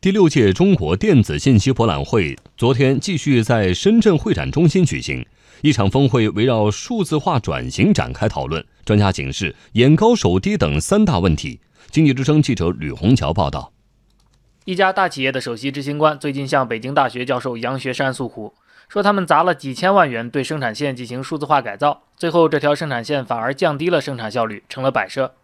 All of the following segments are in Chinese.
第六届中国电子信息博览会昨天继续在深圳会展中心举行，一场峰会围绕数字化转型展开讨论。专家警示眼高手低等三大问题。经济之声记者吕红桥报道。一家大企业的首席执行官最近向北京大学教授杨学山诉苦，说他们砸了几千万元对生产线进行数字化改造，最后这条生产线反而降低了生产效率，成了摆设。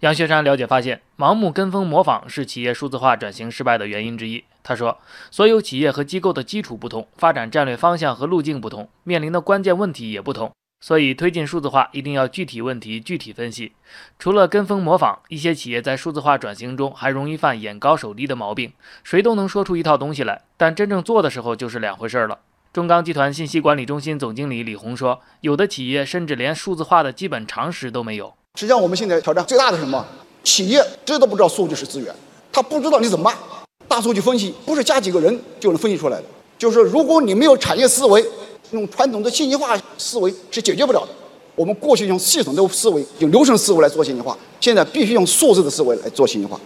杨学山了解发现，盲目跟风模仿是企业数字化转型失败的原因之一。他说，所有企业和机构的基础不同，发展战略方向和路径不同，面临的关键问题也不同，所以推进数字化一定要具体问题具体分析。除了跟风模仿，一些企业在数字化转型中还容易犯眼高手低的毛病。谁都能说出一套东西来，但真正做的时候就是两回事儿了。中钢集团信息管理中心总经理李红说，有的企业甚至连数字化的基本常识都没有。实际上，我们现在挑战最大的什么？企业知都不知道数据是资源，他不知道你怎么办。大数据分析不是加几个人就能分析出来的，就是如果你没有产业思维，用传统的信息化思维是解决不了的。我们过去用系统的思维、用流程思维来做信息化，现在必须用数字的思维来做信息化。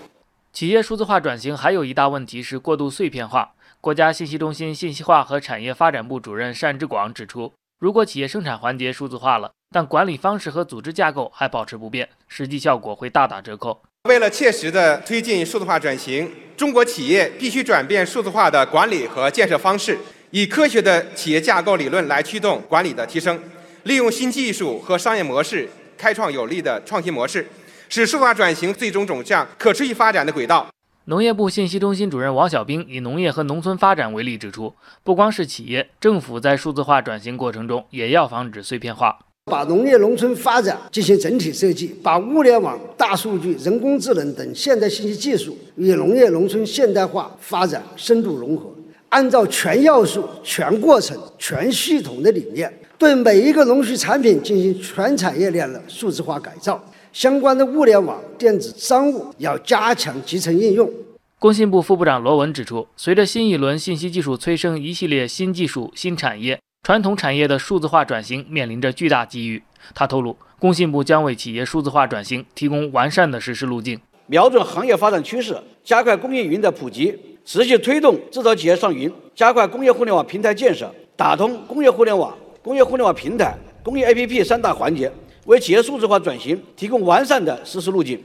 企业数字化转型还有一大问题是过度碎片化。国家信息中心信息化和产业发展部主任单志广指出，如果企业生产环节数字化了，但管理方式和组织架构还保持不变，实际效果会大打折扣。为了切实的推进数字化转型，中国企业必须转变数字化的管理和建设方式，以科学的企业架构理论来驱动管理的提升，利用新技术和商业模式，开创有力的创新模式，使数字化转型最终走向可持续发展的轨道。农业部信息中心主任王小兵以农业和农村发展为例指出，不光是企业，政府在数字化转型过程中也要防止碎片化，把农业农村发展进行整体设计，把物联网、大数据、人工智能等现代信息技术与农业农村现代化发展深度融合，按照全要素、全过程、全系统的理念，对每一个农畜产品进行全产业链的数字化改造。相关的物联网、电子商务要加强集成应用。工信部副部长罗文指出，随着新一轮信息技术催生一系列新技术、新产业，传统产业的数字化转型面临着巨大机遇。他透露，工信部将为企业数字化转型提供完善的实施路径，瞄准行业发展趋势，加快工业云的普及，持续推动制造企业上云，加快工业互联网平台建设，打通工业互联网、工业互联网平台、工业 APP 三大环节。为企业数字化转型提供完善的实施路径。